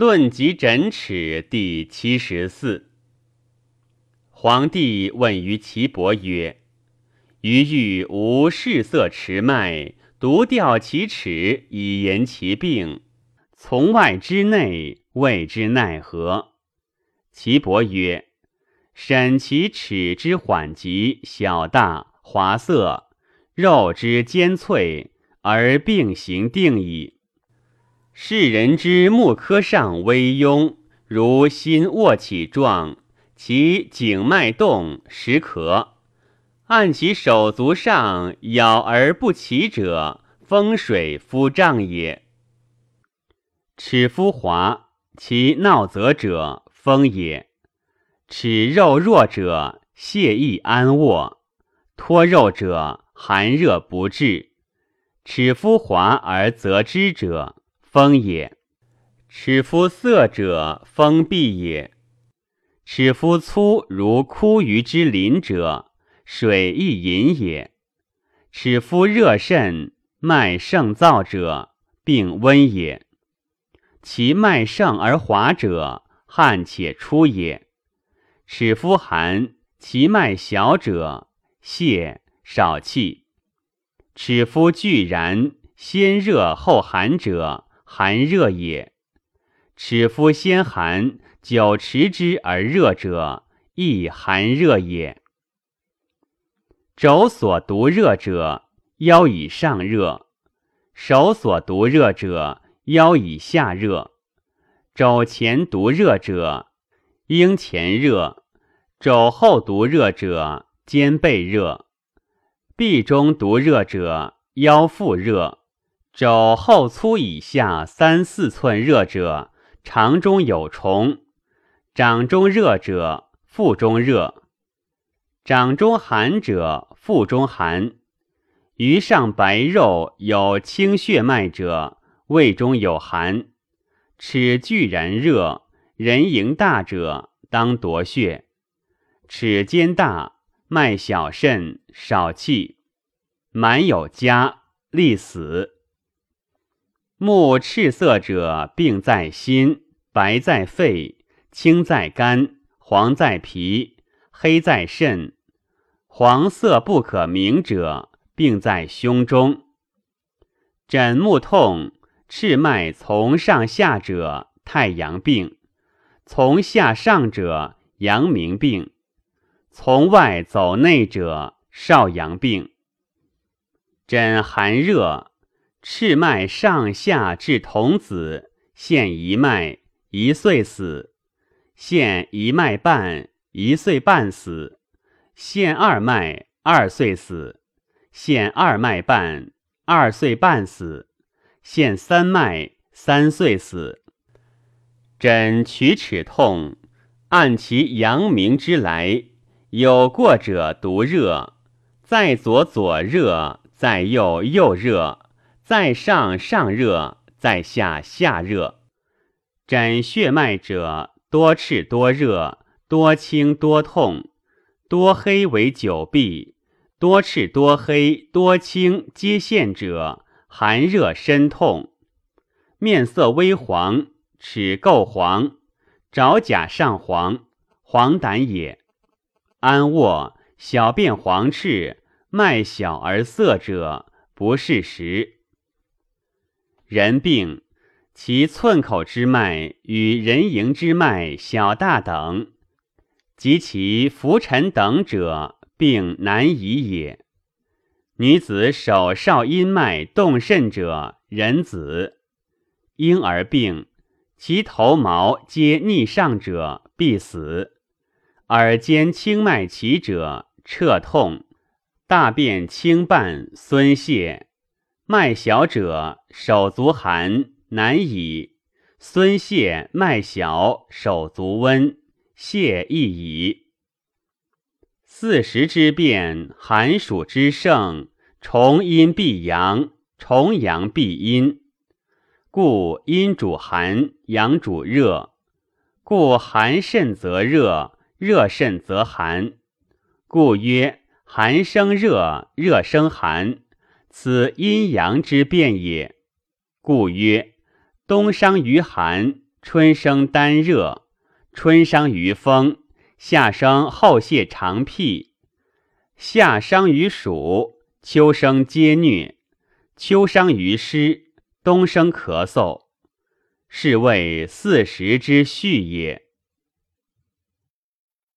论及诊尺第七十四。皇帝问于岐伯曰：“余欲无视色持脉，独调其齿以言其病，从外之内，谓之奈何？”岐伯曰：“审其齿之缓急、小大、滑色，肉之坚脆，而病形定矣。”世人之目科上微痈，如心卧起状，其颈脉动，时咳；按其手足上咬而不起者，风水夫胀也。齿肤滑，其闹则者，风也；齿肉弱者，泄易安卧；脱肉者，寒热不治。齿肤滑而则之者。风也，齿肤色者，风闭也；齿肤粗如枯鱼之鳞者，水亦饮也；齿肤热甚，脉盛燥者，病温也；其脉盛而滑者，汗且出也；齿肤寒，其脉小者，泄少气；齿肤俱然，先热后寒者。寒热也，尺肤先寒，久持之而热者，亦寒热也。肘所毒热者，腰以上热；手所毒热者，腰以下热。肘前毒热者，应前热；肘后毒热者，肩背热；臂中毒热者，腰腹热。肘后粗以下三四寸热者，肠中有虫；掌中热者，腹中热；掌中寒者，腹中寒；鱼上白肉有清血脉者，胃中有寒；齿俱然热，人迎大者，当夺血；齿尖大，脉小甚，少气，满有痂，利死。目赤色者，病在心；白在肺；青在肝；黄在脾；黑在肾。黄色不可明者，病在胸中。枕目痛，赤脉从上下者，太阳病；从下上者，阳明病；从外走内者，少阳病。枕寒热。赤脉上下至童子，现一脉，一岁死；现一脉半，一岁半死；现二脉，二岁死；现二脉半，二岁半死；现三脉，三岁死。诊取齿痛，按其阳明之来，有过者独热，在左左热，在右右热。在上上热，在下下热。诊血脉者，多赤多热，多清多痛，多黑为久闭，多赤多黑多青皆现者，寒热身痛，面色微黄，齿垢黄，爪甲上黄，黄疸也。安卧，小便黄赤，脉小而涩者，不是时。人病，其寸口之脉与人迎之脉小大等，及其浮沉等者，病难移也。女子手少阴脉动甚者，人子；婴儿病，其头毛皆逆上者，必死；耳尖轻脉起者，彻痛；大便轻半，孙泄。脉小者，手足寒，难以；孙泄脉小，手足温，泄亦矣。四时之变，寒暑之盛，重阴必阳，重阳必阴。故阴主寒，阳主热；故寒甚则热，热甚则寒。故曰：寒生热，热生寒。此阴阳之变也，故曰：冬伤于寒，春生单热，春伤于风，夏生后泄肠辟，夏伤于暑，秋生皆疟，秋伤于湿，冬生咳嗽，是谓四时之序也。